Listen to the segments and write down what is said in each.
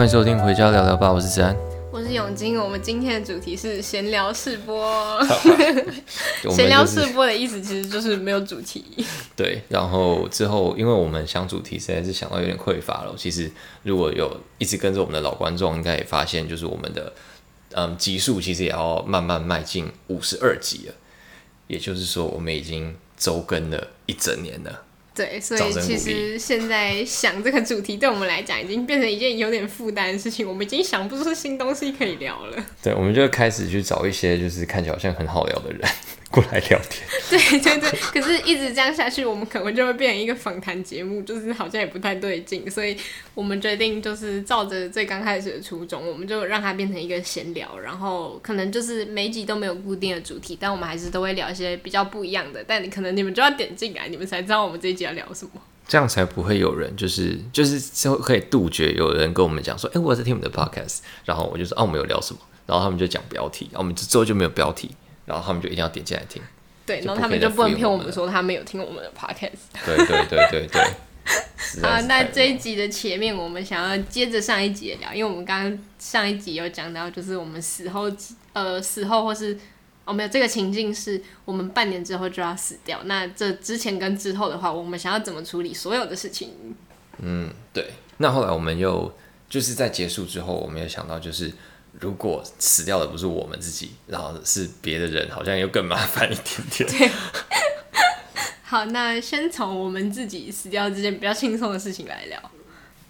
欢迎收听《回家聊聊吧》，我是子安，我是永金。我们今天的主题是闲聊试播。闲聊试播的意思其实就是没有主题。对，然后之后，因为我们想主题实在是想到有点匮乏了。其实如果有一直跟着我们的老观众，应该也发现，就是我们的嗯集数其实也要慢慢迈进五十二集了。也就是说，我们已经周更了一整年了。对，所以其实现在想这个主题，对我们来讲已经变成一件有点负担的事情。我们已经想不出新东西可以聊了。对，我们就开始去找一些就是看起来好像很好聊的人过来聊天。对对对，可是一直这样下去，我们可能就会变成一个访谈节目，就是好像也不太对劲。所以我们决定就是照着最刚开始的初衷，我们就让它变成一个闲聊，然后可能就是每一集都没有固定的主题，但我们还是都会聊一些比较不一样的。但你可能你们就要点进来，你们才知道我们这一集要聊什么。这样才不会有人就是就是就可以杜绝有人跟我们讲说，哎、欸，我在听我们的 podcast，然后我就说，啊，我们有聊什么，然后他们就讲标题，然后我们之后就没有标题，然后他们就一定要点进来听。对，然后他们就不能骗我们说他们有听我们的 podcast。对对对对对。啊，那这一集的前面我们想要接着上一集的聊，因为我们刚刚上一集有讲到，就是我们死后，呃，死后或是。哦，没有，这个情境是我们半年之后就要死掉。那这之前跟之后的话，我们想要怎么处理所有的事情？嗯，对。那后来我们又就是在结束之后，我们又想到，就是如果死掉的不是我们自己，然后是别的人，好像又更麻烦一点点。对。好，那先从我们自己死掉这件比较轻松的事情来聊。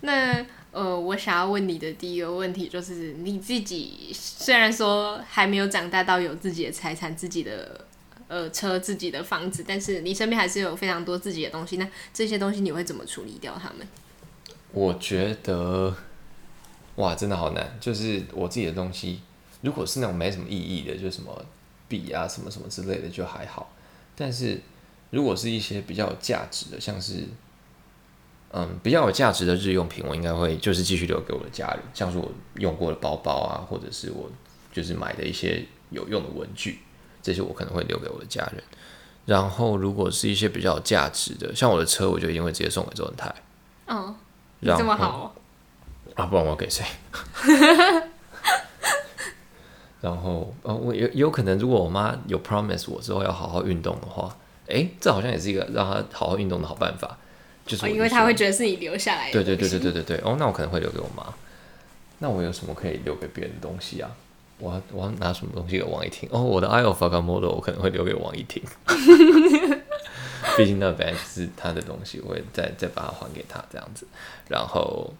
那。呃，我想要问你的第一个问题就是，你自己虽然说还没有长大到有自己的财产、自己的呃车、自己的房子，但是你身边还是有非常多自己的东西。那这些东西你会怎么处理掉它们？我觉得，哇，真的好难。就是我自己的东西，如果是那种没什么意义的，就什么笔啊、什么什么之类的，就还好。但是如果是一些比较有价值的，像是。嗯，比较有价值的日用品，我应该会就是继续留给我的家人，像是我用过的包包啊，或者是我就是买的一些有用的文具，这些我可能会留给我的家人。然后，如果是一些比较有价值的，像我的车，我就一定会直接送给周文泰。哦，这么好啊？不然我要给谁？然后，呃，我有有可能，如果我妈有 promise 我之后要好好运动的话，诶，这好像也是一个让她好好运动的好办法。就是、哦，因为她会觉得是你留下来的。对对对对对对对。哦，那我可能会留给我妈。那我有什么可以留给别人的东西啊？我要我要拿什么东西给王一婷？哦，我的 i o f a g a model 我可能会留给王一婷。毕竟那本来是他的东西，我会再再把它还给他这样子。然后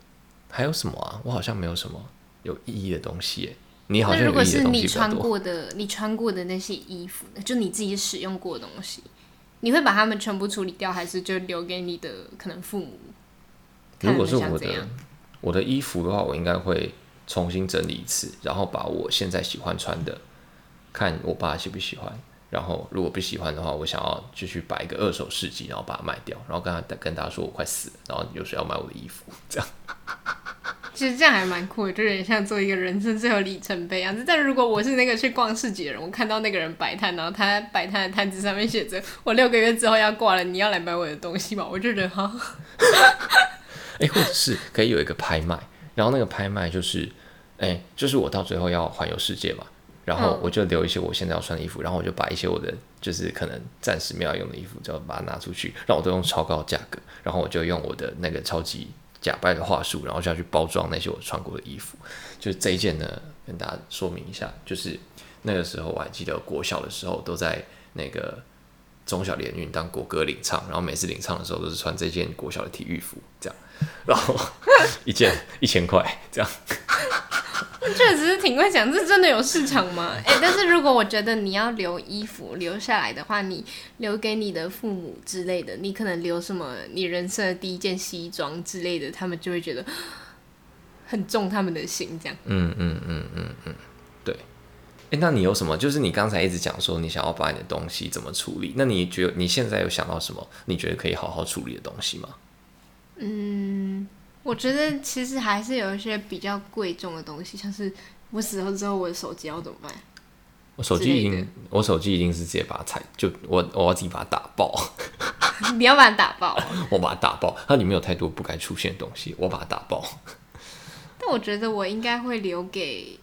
还有什么啊？我好像没有什么有意义的东西。你好像。如果是你穿过的，你穿过的那些衣服，就你自己使用过的东西。你会把它们全部处理掉，还是就留给你的可能父母？如果是我的我的衣服的话，我应该会重新整理一次，然后把我现在喜欢穿的，看我爸喜不喜欢。然后如果不喜欢的话，我想要就去摆一个二手市集，然后把它卖掉，然后跟他跟大家说我快死了，然后有谁要买我的衣服，这样。其实这样还蛮酷的，就有点像做一个人生最后里程碑样子。但如果我是那个去逛市集的人，我看到那个人摆摊，然后他摆摊的摊子上面写着“我六个月之后要挂了，你要来买我的东西吗？”我就觉得哈，哎、欸，或者是可以有一个拍卖，然后那个拍卖就是，哎、欸，就是我到最后要环游世界嘛，然后我就留一些我现在要穿的衣服，然后我就把一些我的就是可能暂时没有用的衣服，就把它拿出去，让我都用超高价格，然后我就用我的那个超级。假掰的话术，然后就要去包装那些我穿过的衣服。就是这一件呢，跟大家说明一下，就是那个时候我还记得，国小的时候都在那个中小联运当国歌领唱，然后每次领唱的时候都是穿这件国小的体育服，这样，然后 一件一千块，这样。确实是挺会讲，这真的有市场吗？哎、欸，但是如果我觉得你要留衣服留下来的话，你留给你的父母之类的，你可能留什么？你人生的第一件西装之类的，他们就会觉得很重他们的心，这样。嗯嗯嗯嗯嗯，对。哎、欸，那你有什么？就是你刚才一直讲说你想要把你的东西怎么处理？那你觉得你现在有想到什么？你觉得可以好好处理的东西吗？嗯。我觉得其实还是有一些比较贵重的东西，像是我死后之后，我的手机要怎么办？我手机已经，我手机已经是直接把它拆，就我我要自己把它打爆。你要把它打爆？我把它打爆，它里面有太多不该出现的东西，我把它打爆。但我觉得我应该会留给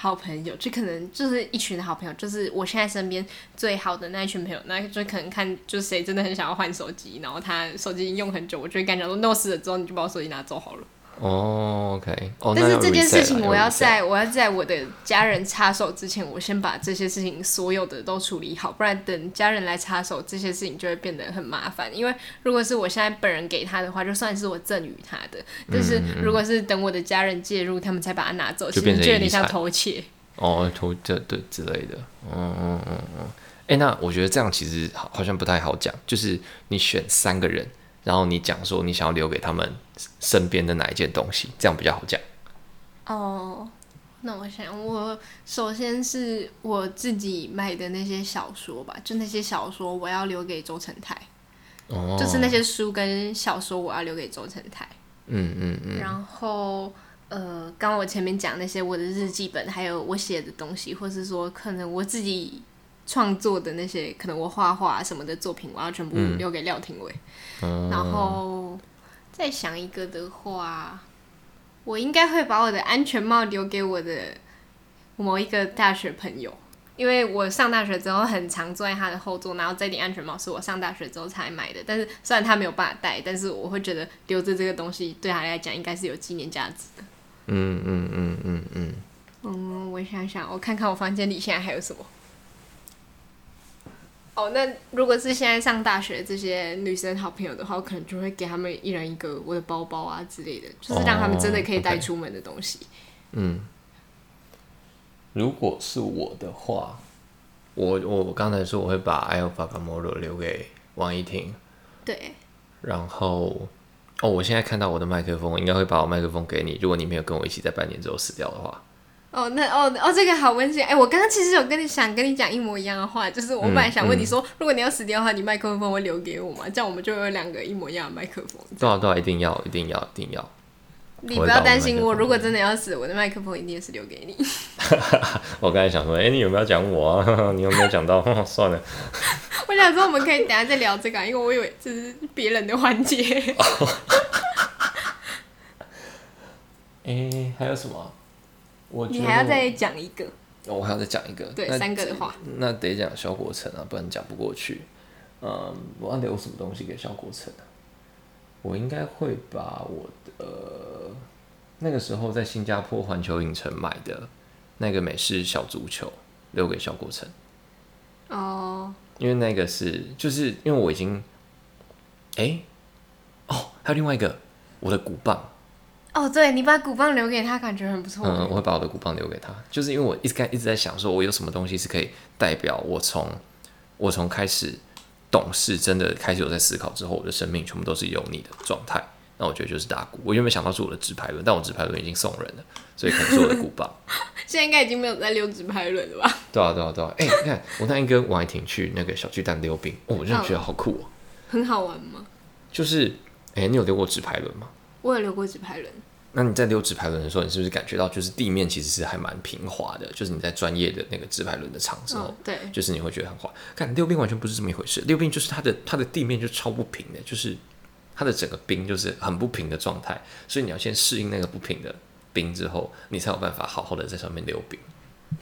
好朋友，就可能就是一群好朋友，就是我现在身边最好的那一群朋友，那就可能看就是谁真的很想要换手机，然后他手机已经用很久，我就会跟他说，那我死了之后你就把我手机拿走好了。哦、oh,，OK，、oh, 但是这件事情我要在我要在我的家人插手之前，我先把这些事情所有的都处理好，不然等家人来插手，这些事情就会变得很麻烦。因为如果是我现在本人给他的话，就算是我赠予他的，但是如果是等我的家人介入，他们才把它拿走，其实就有点像偷窃。哦，偷这对之类的，嗯嗯嗯嗯。哎、欸，那我觉得这样其实好像不太好讲，就是你选三个人。然后你讲说你想要留给他们身边的哪一件东西，这样比较好讲。哦，那我想，我首先是我自己买的那些小说吧，就那些小说我要留给周成泰。哦。就是那些书跟小说我要留给周成泰。嗯嗯嗯。然后，呃，刚刚我前面讲那些我的日记本，还有我写的东西，或是说可能我自己。创作的那些可能我画画什么的作品，我要全部留给廖廷伟。嗯。然后再想一个的话，我应该会把我的安全帽留给我的某一个大学朋友，因为我上大学之后很常坐在他的后座，然后这顶安全帽是我上大学之后才买的。但是虽然他没有办法戴，但是我会觉得留着这个东西对他来讲应该是有纪念价值的。嗯嗯嗯嗯嗯。嗯，我想想，我看看我房间里现在还有什么。哦，那如果是现在上大学这些女生好朋友的话，我可能就会给他们一人一个我的包包啊之类的，就是让他们真的可以带出门的东西。哦 okay。嗯，如果是我的话，我我刚才说我会把 Alpha Model 留给王一婷。对。然后，哦，我现在看到我的麦克风，应该会把我麦克风给你。如果你没有跟我一起在半年之后死掉的话。哦，那哦哦，这个好温馨。哎，我刚刚其实有跟你想跟你讲一模一样的话，就是我本来想问你说，嗯嗯、如果你要死掉的话，你麦克风会留给我吗？这样我们就有两个一模一样的麦克风。对啊对啊，一定要一定要一定要。你不要担心我，我如果真的要死，我的麦克风一定是留给你。我刚才想说，哎，你有没有讲我啊？你有没有讲到？算了。我想说，我们可以等下再聊这个，因为我以为这是别人的环节。哎，还有什么？我你还要再讲一个，哦，我还要再讲一个，对，三个的话，那得讲萧国成啊，不然讲不过去。嗯，我要留什么东西给萧国成啊？我应该会把我的那个时候在新加坡环球影城买的那个美式小足球留给萧国成。哦，因为那个是就是因为我已经，哎、欸，哦，还有另外一个我的鼓棒。哦，对，你把鼓棒留给他，感觉很不错。嗯，我会把我的鼓棒留给他，就是因为我一直在一直在想，说我有什么东西是可以代表我从我从开始懂事，真的开始有在思考之后，我的生命全部都是有你的状态。那我觉得就是打鼓。我原本想到是我的纸牌轮，但我纸牌轮已经送人了，所以可能是我的鼓棒。现在应该已经没有在溜直排轮了吧？对啊，对啊，对啊。哎、欸，你看我那天跟王爱婷去那个小巨蛋溜冰，哦，我真的觉得好酷哦。很好玩吗？就是，哎、欸，你有溜过纸牌轮吗？我有溜过纸牌轮。那你在溜直排轮的时候，你是不是感觉到就是地面其实是还蛮平滑的？就是你在专业的那个直排轮的场之后，对，就是你会觉得很滑。看溜冰完全不是这么一回事，溜冰就是它的它的地面就超不平的，就是它的整个冰就是很不平的状态，所以你要先适应那个不平的冰之后，你才有办法好好的在上面溜冰。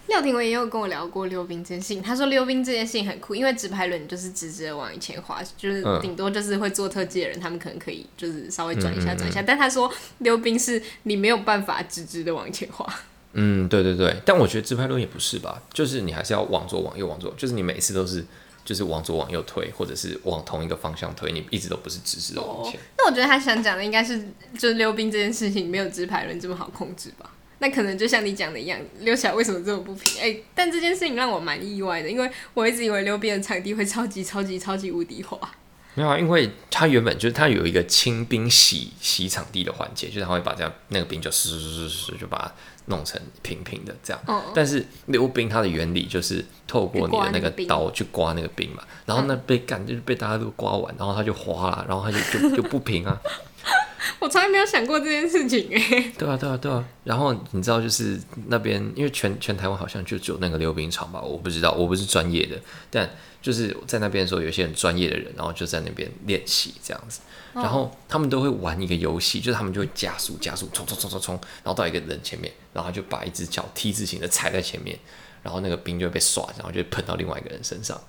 廖廷伟也有跟我聊过溜冰这件事情，他说溜冰这件事情很酷，因为直排轮就是直直的往以前滑，就是顶多就是会做特技的人，他们可能可以就是稍微转一下转一下，但他说溜冰是你没有办法直直的往前滑。嗯，对对对，但我觉得直排轮也不是吧，就是你还是要往左往右往左，就是你每一次都是就是往左往右推，或者是往同一个方向推，你一直都不是直直的往前。那我觉得他想讲的应该是，就是溜冰这件事情没有直排轮这么好控制吧。那可能就像你讲的一样，溜起来为什么这么不平？哎、欸，但这件事情让我蛮意外的，因为我一直以为溜冰的场地会超级超级超级无敌滑。没有啊，因为它原本就是它有一个清冰洗洗场地的环节，就是它会把这样那个冰就嘶嘶嘶就把它弄成平平的这样。哦。但是溜冰它的原理就是透过你的那个刀去刮那个冰嘛，然后那被干就是被大家都刮完，然后它就滑了，然后它就就就不平啊。我从来没有想过这件事情哎。对啊，对啊，对啊。然后你知道，就是那边，因为全全台湾好像就只有那个溜冰场吧，我不知道，我不是专业的。但就是在那边的时候，有些很专业的人，然后就在那边练习这样子。然后他们都会玩一个游戏，就是他们就会加速、加速，冲冲冲冲冲，然后到一个人前面，然后就把一只脚 T 字形的踩在前面，然后那个冰就会被刷，然后就会喷到另外一个人身上。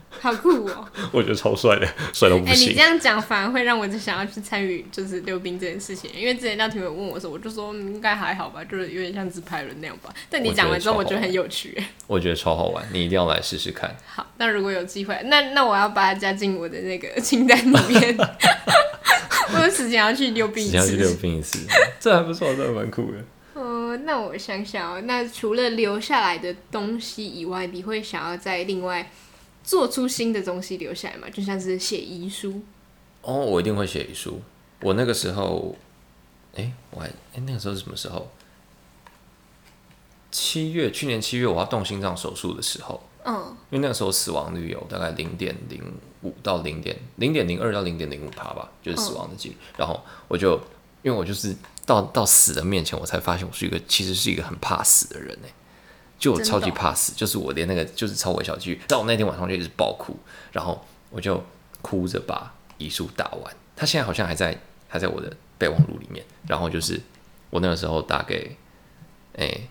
好酷哦！我觉得超帅的，帅到不行。哎、欸，你这样讲反而会让我就想要去参与，就是溜冰这件事情。因为之前廖庭伟问我说，我就说应该还好吧，就是有点像自拍轮那样吧。但你讲完之后，我觉得很有趣。我觉得超好玩，你一定要来试试看。好，那如果有机会，那那我要把它加进我的那个清单里面。我有时间要去溜冰一次，要去溜冰一次，这还不错，这还蛮酷的。哦、呃，那我想想哦，那除了留下来的东西以外，你会想要在另外？做出新的东西留下来嘛，就像是写遗书。哦，我一定会写遗书。我那个时候，哎、欸，我还哎、欸，那个时候是什么时候？七月，去年七月我要动心脏手术的时候。嗯。因为那个时候死亡率有大概零点零五到零点零点零二到零点零五趴吧，就是死亡的几率。嗯、然后我就，因为我就是到到死的面前，我才发现我是一个其实是一个很怕死的人呢。就我超级怕死，就是我连那个就是超微小几率，但我那天晚上就一直爆哭，然后我就哭着把遗书打完。他现在好像还在还在我的备忘录里面。然后就是我那个时候打给诶、欸、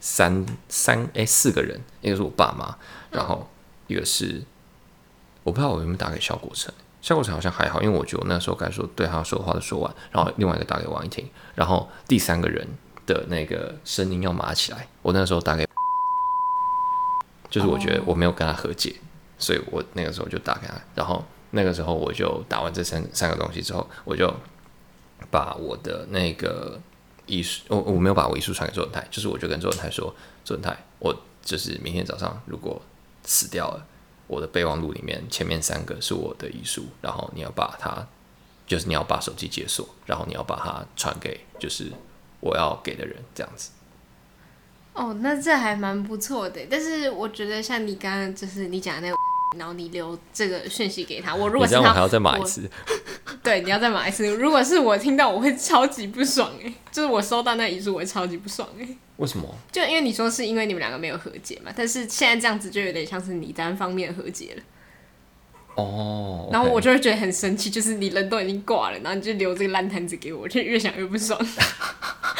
三三诶、欸、四个人，一个是我爸妈，然后一个是我不知道我有没有打给肖国成，肖国成好像还好，因为我觉得我那时候该说对他说的话都说完。然后另外一个打给王一婷，然后第三个人的那个声音要麻起来，我那个时候打给。就是我觉得我没有跟他和解，所以我那个时候就打给他，然后那个时候我就打完这三三个东西之后，我就把我的那个遗书，我我没有把我遗书传给周文泰，就是我就跟周文泰说，周文泰，我就是明天早上如果死掉了，我的备忘录里面前面三个是我的遗书，然后你要把它，就是你要把手机解锁，然后你要把它传给就是我要给的人，这样子。哦，那这还蛮不错的，但是我觉得像你刚刚就是你讲的那个，然后你留这个讯息给他，我如果是他，我还要再码一次。对，你要再码一次。如果是我听到，我会超级不爽哎，就是我收到那遗书，我会超级不爽哎。为什么？就因为你说是因为你们两个没有和解嘛，但是现在这样子就有点像是你单方面和解了。哦。Oh, okay. 然后我就会觉得很生气，就是你人都已经挂了，然后你就留这个烂摊子给我，就越想越不爽。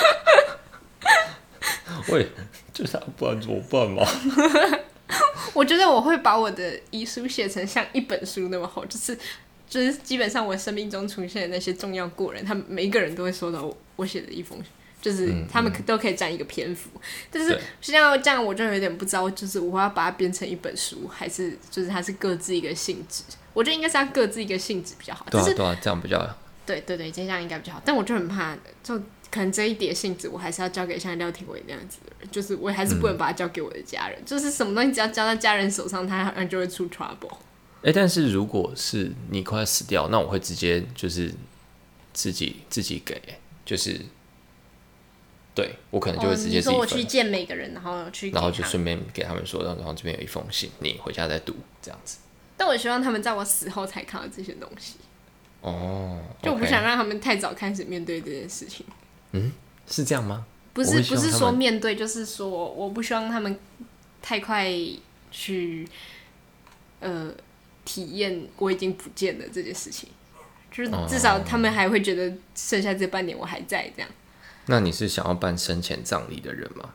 喂，就是不然怎么办嘛？我觉得我会把我的遗书写成像一本书那么厚，就是就是基本上我生命中出现的那些重要过人，他们每一个人都会收到我写的一封，就是他们都可以占一个篇幅。嗯嗯、但是实际上这样，我就有点不知道，就是我要把它编成一本书，还是就是它是各自一个性质？我觉得应该是要各自一个性质比较好。对啊，对啊，这样比较好。对对对，这样应该比较好。但我就很怕，就。可能这一叠性质，我还是要交给像廖廷伟那样子的人，就是我还是不能把它交给我的家人。嗯、就是什么东西只要交到家人手上，他好像就会出 trouble。哎、欸，但是如果是你快要死掉，那我会直接就是自己自己给，就是对我可能就会直接自己、哦、说我去见每个人，然后去，然后就顺便给他们说，然后这边有一封信，你回家再读这样子。但我希望他们在我死后才看到这些东西。哦，就我不想让他们太早开始面对这件事情。嗯，是这样吗？不是，不是说面对，就是说，我不希望他们太快去呃体验我已经不见了这件事情，就是至少他们还会觉得剩下这半年我还在这样。那你是想要办生前葬礼的人吗？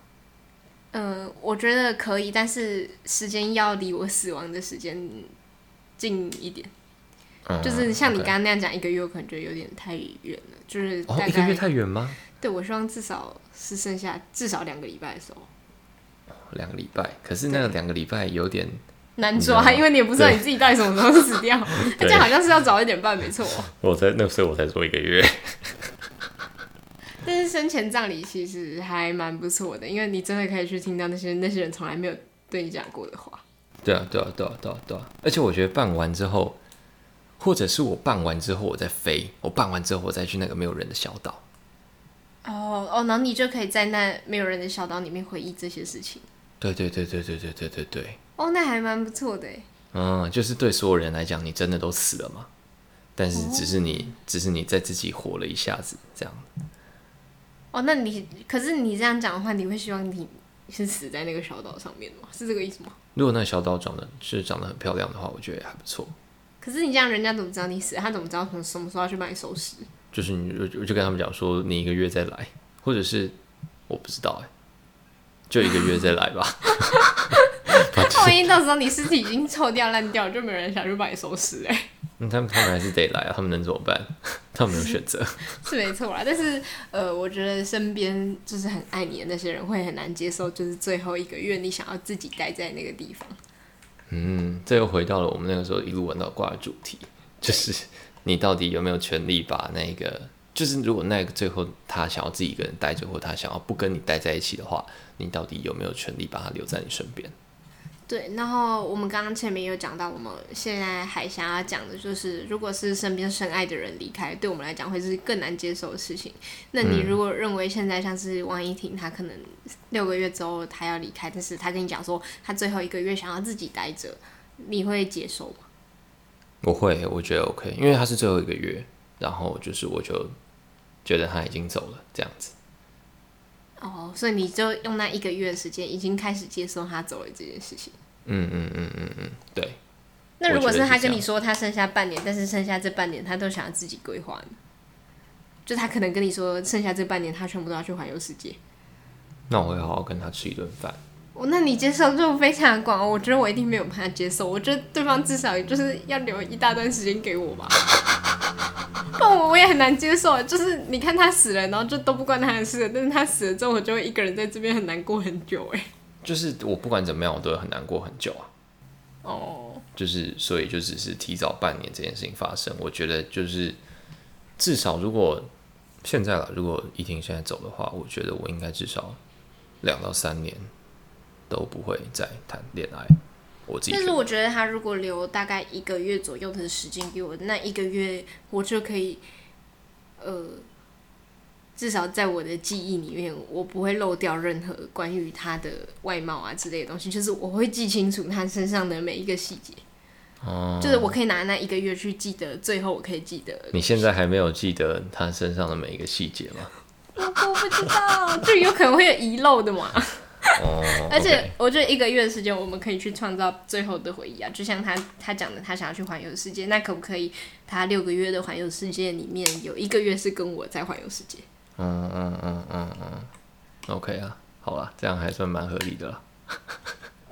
嗯、呃，我觉得可以，但是时间要离我死亡的时间近一点。嗯、就是像你刚刚那样讲，一个月我可能觉得有点太远了。就是哦、一个月太远吗？对，我希望至少是剩下至少两个礼拜的时候。两个礼拜，可是那个两个礼拜有点难抓，因为你也不知道你自己到底什么时候死掉。而且好像是要早一点办，没错。我在那所以我才做一个月。但是生前葬礼其实还蛮不错的，因为你真的可以去听到那些那些人从来没有对你讲过的话。对啊，对啊，对啊，对啊，对啊！而且我觉得办完之后。或者是我办完之后我再飞，我办完之后我再去那个没有人的小岛。哦哦，然后你就可以在那没有人的小岛里面回忆这些事情。对对对对对对对对对。哦，那还蛮不错的。嗯，就是对所有人来讲，你真的都死了吗？但是只是你，哦、只是你在自己活了一下子这样。哦，那你可是你这样讲的话，你会希望你是死在那个小岛上面吗？是这个意思吗？如果那个小岛长得是长得很漂亮的话，我觉得也还不错。可是你这样，人家怎么知道你死？他怎么知道什么什么时候要去帮你收尸？就是你，我就跟他们讲说，你一个月再来，或者是我不知道哎，就一个月再来吧。万一到时候你尸体已经臭掉烂掉，就没有人想去帮你收拾哎。嗯，他们他们还是得来啊，他们能怎么办？他们没有选择。是没错啦，但是呃，我觉得身边就是很爱你的那些人会很难接受，就是最后一个月你想要自己待在那个地方。嗯，这又回到了我们那个时候一路玩到挂的主题，就是你到底有没有权利把那个，就是如果那个最后他想要自己一个人待着，或他想要不跟你待在一起的话，你到底有没有权利把他留在你身边？对，然后我们刚刚前面有讲到，我们现在还想要讲的就是，如果是身边深爱的人离开，对我们来讲会是更难接受的事情。那你如果认为现在像是王一婷，她可能六个月之后她要离开，但是她跟你讲说她最后一个月想要自己待着，你会接受吗？我会，我觉得 OK，因为她是最后一个月，然后就是我就觉得她已经走了这样子。哦，所以你就用那一个月的时间，已经开始接受他走了这件事情。嗯嗯嗯嗯嗯，对。那如果是他跟你说他剩下半年，但是剩下这半年他都想要自己规划呢？就他可能跟你说剩下这半年他全部都要去环游世界。那我会好好跟他吃一顿饭。哦，那你接受度非常广，我觉得我一定没有办法接受。我觉得对方至少就是要留一大段时间给我吧。不，我我也很难接受。就是你看他死了，然后就都不关他的事，但是他死了之后，我就会一个人在这边很难过很久。哎。就是我不管怎么样，我都会很难过很久啊。哦，oh. 就是所以就只是提早半年这件事情发生，我觉得就是至少如果现在了，如果依婷现在走的话，我觉得我应该至少两到三年都不会再谈恋爱。我自己，但是我觉得他如果留大概一个月左右的时间给我，那一个月我就可以，呃。至少在我的记忆里面，我不会漏掉任何关于他的外貌啊之类的东西，就是我会记清楚他身上的每一个细节。哦，就是我可以拿那一个月去记得，最后我可以记得。你现在还没有记得他身上的每一个细节吗？我 我不知道，就有可能会有遗漏的嘛。哦，而且我觉得一个月的时间，我们可以去创造最后的回忆啊。就像他他讲的，他想要去环游世界，那可不可以？他六个月的环游世界里面有一个月是跟我在环游世界。嗯嗯嗯嗯嗯，OK 啊，好吧，这样还算蛮合理的了。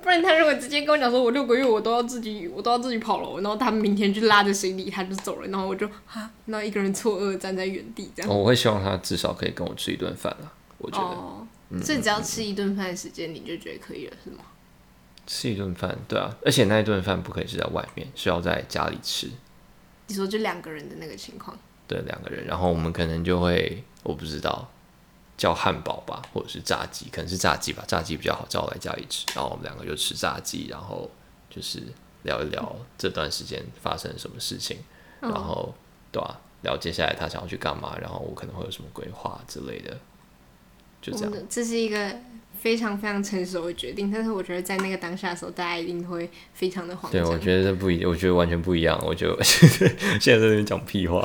不然他如果直接跟我讲说，我六个月我都要自己，我都要自己跑了，然后他明天就拉着行李他就走了，然后我就啊，那一个人错愕站在原地这样。我会希望他至少可以跟我吃一顿饭了，我觉得。哦，所以只要吃一顿饭的时间，你就觉得可以了，是吗？吃一顿饭，对啊，而且那一顿饭不可以是在外面，是要在家里吃。你说就两个人的那个情况？对，两个人，然后我们可能就会。我不知道叫汉堡吧，或者是炸鸡，可能是炸鸡吧，炸鸡比较好叫我来家里吃。然后我们两个就吃炸鸡，然后就是聊一聊这段时间发生什么事情，嗯、然后对吧、啊？聊接下来他想要去干嘛，然后我可能会有什么规划之类的，就这样。这是一个非常非常成熟的决定，但是我觉得在那个当下的时候，大家一定会非常的慌张。对，我觉得这不一，我觉得完全不一样。我就 现在在那边讲屁话。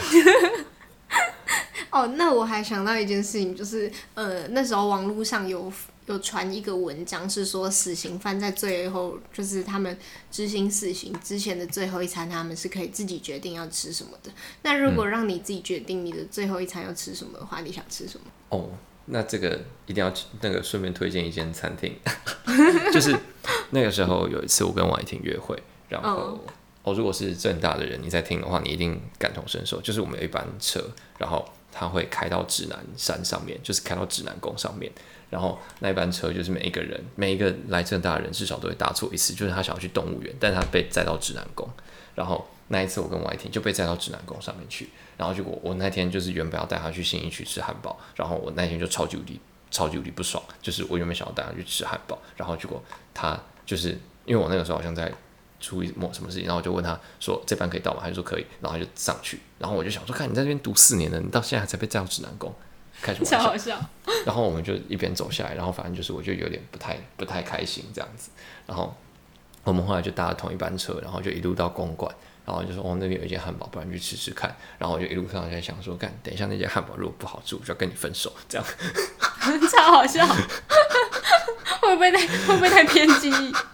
哦，那我还想到一件事情，就是呃，那时候网络上有有传一个文章，是说死刑犯在最后，就是他们执行死刑之前的最后一餐，他们是可以自己决定要吃什么的。那如果让你自己决定你的最后一餐要吃什么的话，你想吃什么？哦，那这个一定要那个顺便推荐一间餐厅，就是那个时候有一次我跟王一婷约会，然后哦，哦，如果是正大的人你在听的话，你一定感同身受，就是我们有一班车，然后。他会开到指南山上面，就是开到指南宫上面，然后那一班车就是每一个人，每一个来正大的人至少都会搭错一次，就是他想要去动物园，但他被载到指南宫，然后那一次我跟王一婷就被载到指南宫上面去，然后结果我那天就是原本要带他去新义区吃汉堡，然后我那天就超级无敌超级无敌不爽，就是我原本想要带他去吃汉堡，然后结果他就是因为我那个时候好像在。出一某什么事情，然后我就问他说：“这班可以到吗？”他就说可以，然后他就上去。然后我就想说：“看你在这边读四年了，你到现在还才被载到指南宫，开什么玩笑？”好笑。然后我们就一边走下来，然后反正就是我就有点不太不太开心这样子。然后我们后来就搭了同一班车，然后就一路到公馆。然后就说哦，那边有一间汉堡，不然去吃吃看。然后我就一路上在想说，干，等一下那间汉堡如果不好吃，我就要跟你分手，这样。超好笑，会不会太会不会太偏激？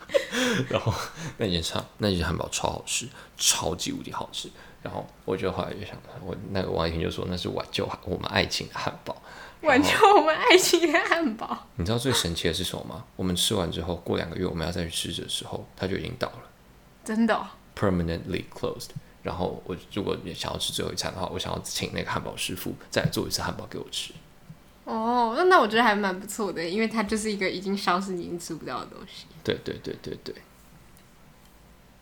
然后那间汉那间汉堡超好吃，超级无敌好吃。然后我就后来就想，我那个王一婷就说那是挽救我们爱情的汉堡，挽救我们爱情的汉堡。你知道最神奇的是什么吗？我们吃完之后，过两个月我们要再去吃的时候，它就已经到了，真的、哦、，permanently closed。然后我如果也想要吃最后一餐的话，我想要请那个汉堡师傅再来做一次汉堡给我吃。哦，那那我觉得还蛮不错的，因为它就是一个已经消失、已经吃不到的东西。对对对对对。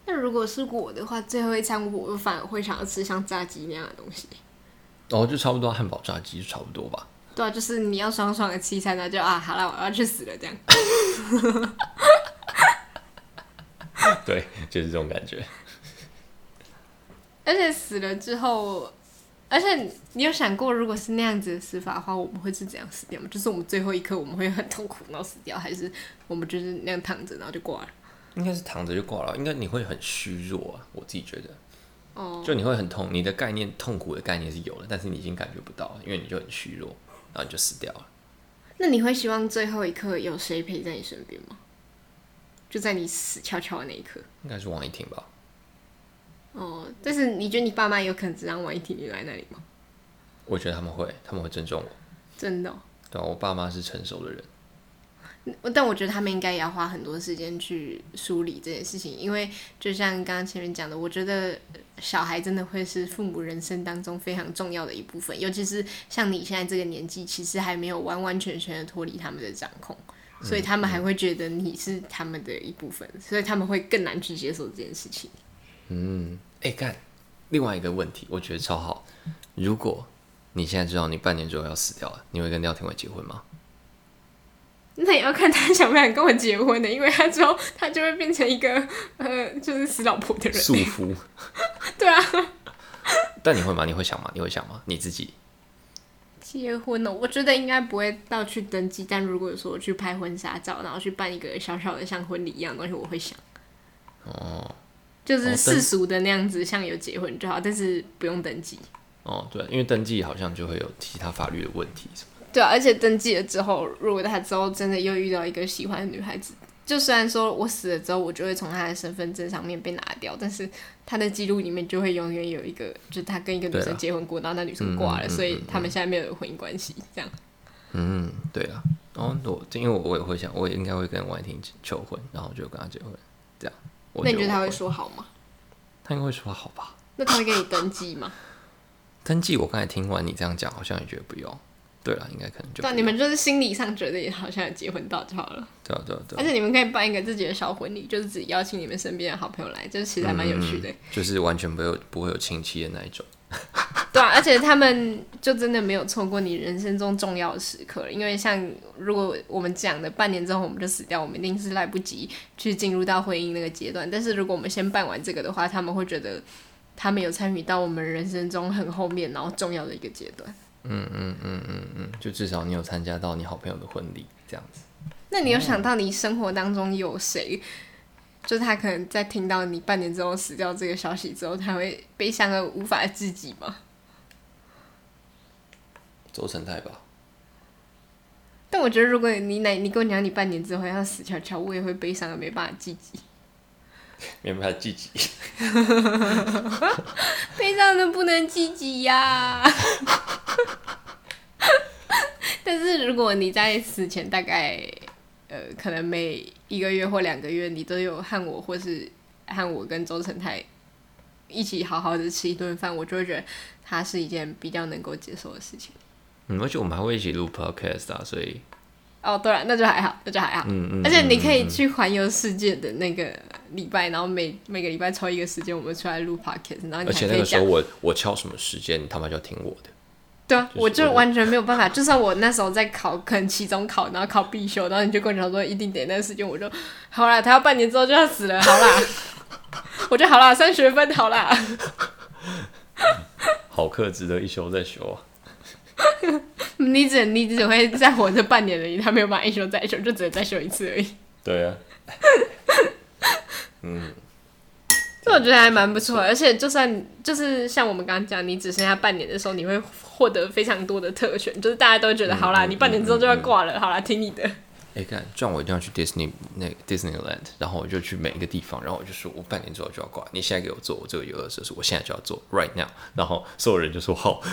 那如果是我的话，最后一餐我反而会想要吃像炸鸡那样的东西。哦，就差不多汉堡炸鸡就差不多吧。对啊，就是你要爽爽的吃一餐，那就啊，好了，我要去死了这样。对，就是这种感觉。而且死了之后，而且你有想过，如果是那样子的死法的话，我们会是怎样死掉吗？就是我们最后一刻我们会很痛苦然后死掉，还是我们就是那样躺着然后就挂了？应该是躺着就挂了，应该你会很虚弱啊，我自己觉得。哦。Oh. 就你会很痛，你的概念痛苦的概念是有了，但是你已经感觉不到，因为你就很虚弱，然后你就死掉了。那你会希望最后一刻有谁陪在你身边吗？就在你死翘翘的那一刻。应该是王一婷吧。哦，但是你觉得你爸妈有可能只让王一婷留在那里吗？我觉得他们会，他们会尊重我。真的哦？对啊，我爸妈是成熟的人。但我觉得他们应该也要花很多时间去梳理这件事情，因为就像刚刚前面讲的，我觉得小孩真的会是父母人生当中非常重要的一部分，尤其是像你现在这个年纪，其实还没有完完全全的脱离他们的掌控，所以他们还会觉得你是他们的一部分，所以他们会更难去接受这件事情。嗯，哎、欸，干，另外一个问题，我觉得超好。如果你现在知道你半年之后要死掉了，你会跟廖天伟结婚吗？那也要看他想不想跟我结婚的，因为他之后他就会变成一个呃，就是死老婆的人。束缚。对啊。但你会吗？你会想吗？你会想吗？你自己结婚呢？我觉得应该不会到去登记，但如果说去拍婚纱照，然后去办一个小小的像婚礼一样的东西，我会想。哦。就是世俗的那样子，像有结婚就好，但是不用登记。哦，对，因为登记好像就会有其他法律的问题什么。对啊，而且登记了之后，如果他之后真的又遇到一个喜欢的女孩子，就虽然说我死了之后，我就会从他的身份证上面被拿掉，但是他的记录里面就会永远有一个，就是他跟一个女生结婚过，然后那女生挂了，所以他们现在没有婚姻关系，这样。嗯，对啊。哦，我因为我我也会想，我也应该会跟王一婷求婚，然后就跟他结婚，这样。那你觉得他会说好吗？他应该会说好吧。那他会给你登记吗？登记，我刚才听完你这样讲，好像也觉得不用。对了，应该可能就。对，你们就是心理上觉得也好像有结婚到就好了。对啊，对啊，对。而且你们可以办一个自己的小婚礼，就是自己邀请你们身边的好朋友来，就是其实还蛮有趣的。嗯，就是完全不会有不会有亲戚的那一种。对啊，而且他们就真的没有错过你人生中重要的时刻了，因为像如果我们讲的半年之后我们就死掉，我们一定是来不及去进入到婚姻那个阶段。但是如果我们先办完这个的话，他们会觉得他们有参与到我们人生中很后面然后重要的一个阶段。嗯嗯嗯嗯嗯，就至少你有参加到你好朋友的婚礼这样子。那你有想到你生活当中有谁，嗯、就是他可能在听到你半年之后死掉这个消息之后，他会悲伤而无法自己吗？周成泰吧。但我觉得，如果你奶你跟我讲你半年之后要死翘翘，我也会悲伤的没办法自己。没办法自己，悲伤的不能自己呀。但是如果你在死前大概呃，可能每一个月或两个月，你都有和我或是和我跟周成泰一起好好的吃一顿饭，我就会觉得它是一件比较能够接受的事情。嗯，而且我们还会一起录 podcast 啊，所以。哦，对了，那就还好，那就还好。嗯嗯。而且你可以去环游世界的那个礼拜，然后每每个礼拜抽一个时间，我们出来录 podcast，然后。而且那个时候我我敲什么时间，你他妈就要听我的。对啊，我就完全没有办法。就算我那时候在考，可能期中考，然后考必修，然后你就跟我讲说一定得那个时间，我就好啦，他要半年之后就要死了，好啦，我就好啦，三学分好啦。好课值得一修再修啊。你只你只会再活这半年而已，他没有办法一修再修，就只能再修一次而已。对啊。嗯。这我觉得还蛮不错，而且就算就是像我们刚刚讲，你只剩下半年的时候，你会获得非常多的特权，就是大家都觉得、嗯、好啦，你半年之后就要挂了，好啦，听你的。哎，看，这样我一定要去 Disney 那个 Disneyland，然后我就去每一个地方，然后我就说我半年之后就要挂，你现在给我做我这个游乐设施，我现在就要做 right now，然后所有人就说好。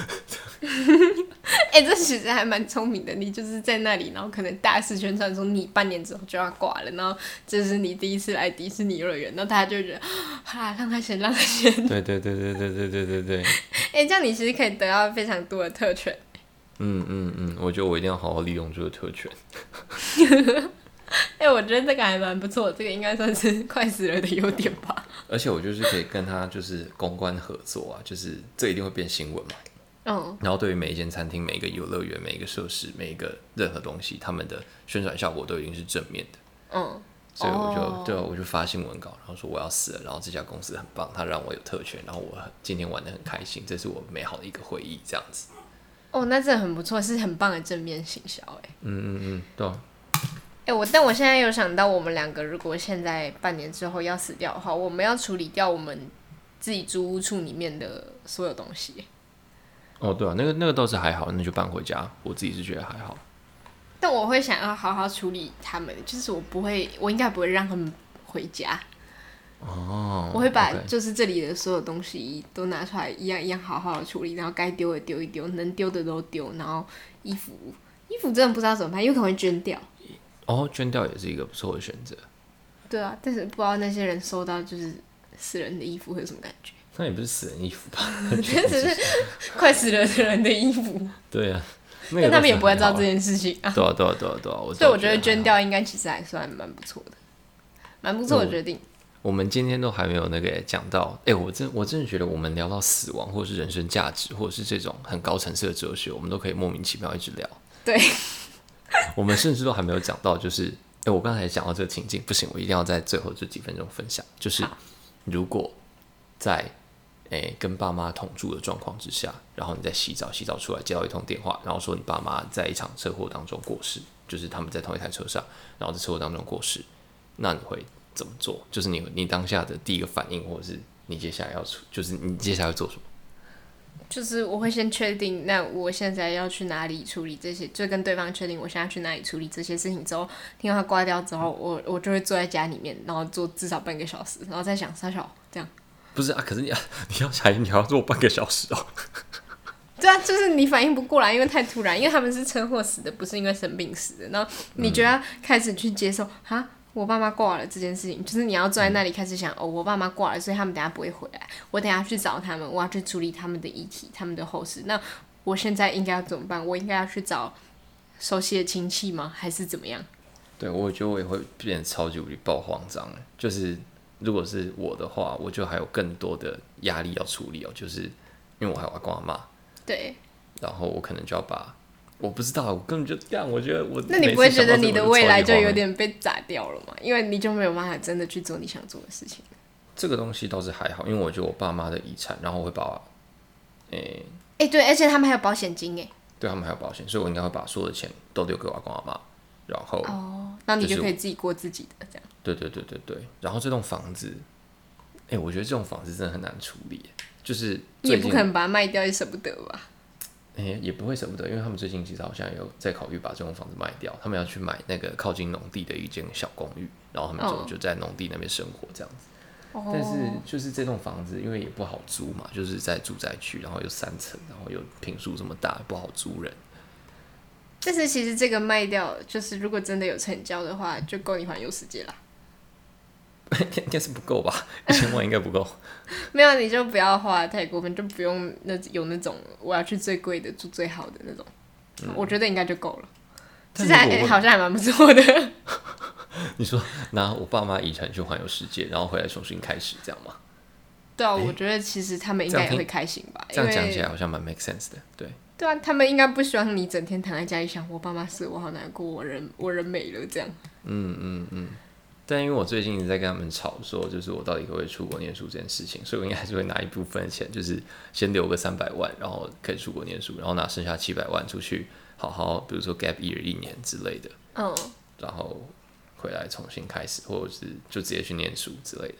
哎、欸，这其实还蛮聪明的，你就是在那里，然后可能大肆宣传说你半年之后就要挂了，然后这是你第一次来迪士尼乐园，然后大家就觉得好啦，让他先，让他先。对对对对对对对对对。哎、欸，这样你其实可以得到非常多的特权。嗯嗯嗯，我觉得我一定要好好利用这个特权。哎、欸，我觉得这个还蛮不错，这个应该算是快死了的优点吧。而且我就是可以跟他就是公关合作啊，就是这一定会变新闻嘛。嗯。然后对于每一间餐厅、每一个游乐园、每一个设施、每一个任何东西，他们的宣传效果都已经是正面的。嗯。所以我就、哦、对，我就发新闻稿，然后说我要死了，然后这家公司很棒，他让我有特权，然后我今天玩的很开心，这是我美好的一个回忆，这样子。哦，那真的很不错，是很棒的正面行销，哎。嗯嗯嗯，对。哎，我但我现在有想到，我们两个如果现在半年之后要死掉的话，我们要处理掉我们自己租屋处里面的所有东西。哦，对啊，那个那个倒是还好，那就搬回家。我自己是觉得还好。但我会想要好好处理他们，就是我不会，我应该不会让他们回家。哦，我会把就是这里的所有东西都拿出来，一样一样好好的处理，然后该丢的丢一丢，能丢的都丢，然后衣服衣服真的不知道怎么办，有可能会捐掉。哦，捐掉也是一个不错的选择。对啊，但是不知道那些人收到就是死人的衣服会有什么感觉？那也不是死人衣服吧？只是快死了的人的衣服。对啊，那但他们也不会知道这件事情啊。对啊，对啊，对啊，对啊，所以我觉得捐掉应该其实还算蛮不错的，蛮不错的决定。嗯我们今天都还没有那个讲到，哎、欸，我真我真的觉得我们聊到死亡，或者是人生价值，或者是这种很高层次的哲学，我们都可以莫名其妙一直聊。对，我们甚至都还没有讲到，就是，哎、欸，我刚才讲到这个情境，不行，我一定要在最后这几分钟分享，就是如果在哎、欸、跟爸妈同住的状况之下，然后你在洗澡，洗澡出来接到一通电话，然后说你爸妈在一场车祸当中过世，就是他们在同一台车上，然后在车祸当中过世，那你会？怎么做？就是你你当下的第一个反应，或者是你接下来要出，就是你接下来要做什么？就是我会先确定，那我现在要去哪里处理这些，就跟对方确定我现在去哪里处理这些事情之后，听到他挂掉之后，我我就会坐在家里面，然后做至少半个小时，然后再想三小这样。不是啊，可是你要你要想你还要做半个小时哦。对啊，就是你反应不过来，因为太突然，因为他们是车祸死的，不是因为生病死的，然后你就要开始去接受哈。嗯我爸妈挂了这件事情，就是你要坐在那里开始想，嗯、哦，我爸妈挂了，所以他们等下不会回来。我等下去找他们，我要去处理他们的遗体、他们的后事。那我现在应该要怎么办？我应该要去找熟悉的亲戚吗？还是怎么样？对，我觉得我也会变得超级无敌爆慌张。就是如果是我的话，我就还有更多的压力要处理哦。就是因为我还有阿公阿妈，对，然后我可能就要把。我不知道，我根本就这样。我觉得我那你不会觉得你的未来就有点被砸掉了吗？因为你就没有办法真的去做你想做的事情。这个东西倒是还好，因为我觉得我爸妈的遗产，然后我会把，诶、欸，哎、欸、对，而且他们还有保险金诶。对他们还有保险，所以我应该会把所有的钱都留给我阿公阿妈，然后哦，那你就可以自己过自己的这样。对对对对对，然后这栋房子，哎、欸，我觉得这种房子真的很难处理，就是你也不可能把它卖掉，也舍不得吧。欸、也不会舍不得，因为他们最近其实好像有在考虑把这栋房子卖掉，他们要去买那个靠近农地的一间小公寓，然后他们就就在农地那边生活这样子。哦、但是就是这栋房子，因为也不好租嘛，就是在住宅区，然后有三层，然后有平数这么大，不好租人。但是其实这个卖掉，就是如果真的有成交的话，就够你环游世界了。应该是不够吧，一千万应该不够。没有，你就不要花太过分，就不用那有那种我要去最贵的住最好的那种，嗯、我觉得应该就够了。其实还、欸、好像还蛮不错的。你说拿我爸妈遗产去环游世界，然后回来重新开始，这样吗？对啊，欸、我觉得其实他们应该也会开心吧。这样讲起来好像蛮 make sense 的，对。对啊，他们应该不希望你整天躺在家里想我爸妈死，我好难过，我人我人没了这样。嗯嗯嗯。嗯但因为我最近一直在跟他们吵说，就是我到底会不会出国念书这件事情，所以我应该还是会拿一部分钱，就是先留个三百万，然后可以出国念书，然后拿剩下七百万出去好好，比如说 gap year 一年之类的，嗯，然后回来重新开始，或者是就直接去念书之类的。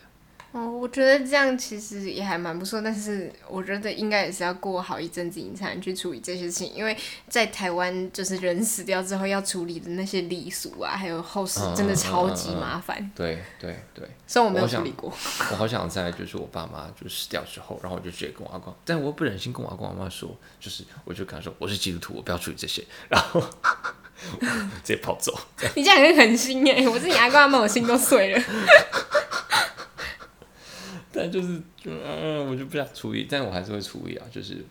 哦，我觉得这样其实也还蛮不错，但是我觉得应该也是要过好一阵子，你才能去处理这些事情。因为在台湾，就是人死掉之后要处理的那些礼俗啊，还有后事，真的超级麻烦。对对对，虽然我没有处理过。我好想在就是我爸妈就死掉之后，然后我就直接跟我阿公，但我又不忍心跟我阿公阿妈说，就是我就跟他说我是基督徒，我不要处理这些，然后 直接跑走。你这样很狠心耶！我是你阿公阿妈，我心都碎了。但就是，嗯，我就不想处理，但我还是会处理啊。就是，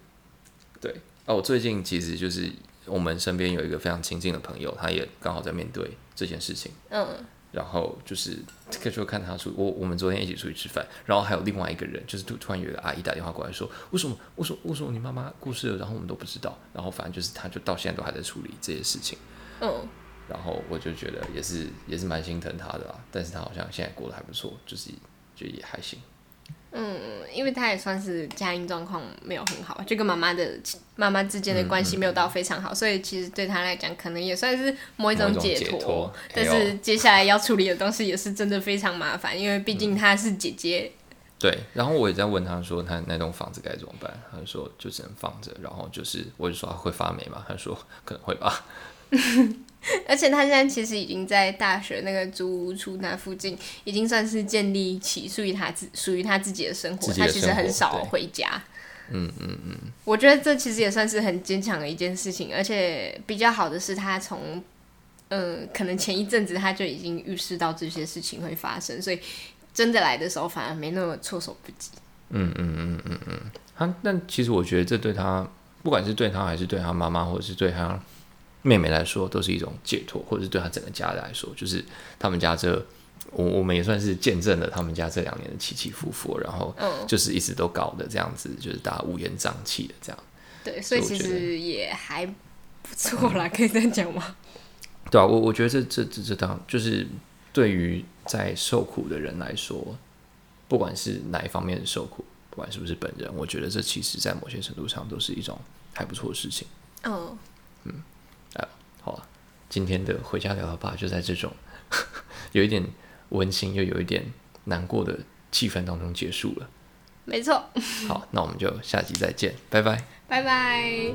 对哦，我最近其实就是我们身边有一个非常亲近的朋友，他也刚好在面对这件事情。嗯。然后就是，就看他出我，我们昨天一起出去吃饭，然后还有另外一个人，就是突突然有一个阿姨打电话过来说，为什么，为什么，为什么你妈妈过世了，然后我们都不知道，然后反正就是，他就到现在都还在处理这些事情。嗯。然后我就觉得也是，也是蛮心疼他的啦。但是他好像现在过得还不错，就是就也还行。嗯，因为他也算是家庭状况没有很好，就跟妈妈的妈妈之间的关系没有到非常好，嗯嗯、所以其实对他来讲，可能也算是某一种解脱。但是接下来要处理的东西也是真的非常麻烦，因为毕竟她是姐姐、嗯。对，然后我也在问他说，他那栋房子该怎么办？他就说就只能放着，然后就是我就说他会发霉嘛？他说可能会吧。而且他现在其实已经在大学那个租屋处那附近，已经算是建立起属于他自属于他自己的生活。他其实很少回家。嗯嗯嗯。我觉得这其实也算是很坚强的一件事情，而且比较好的是，他从嗯、呃，可能前一阵子他就已经预示到这些事情会发生，所以真的来的时候反而没那么措手不及。嗯嗯嗯嗯嗯。他但其实我觉得这对他，不管是对他还是对他妈妈，或者是对他。妹妹来说都是一种解脱，或者是对她整个家来说，就是他们家这我我们也算是见证了他们家这两年的起起伏伏，然后就是一直都搞的这样子，就是大家乌烟瘴气的这样。对，所以其实也还不错啦，可以这样讲吗？对啊，我我觉得这这这这当就是对于在受苦的人来说，不管是哪一方面的受苦，不管是不是本人，我觉得这其实在某些程度上都是一种还不错的事情。嗯嗯。好，今天的回家聊聊吧，就在这种 有一点温馨又有一点难过的气氛当中结束了。没错。好，那我们就下集再见，拜拜。拜拜。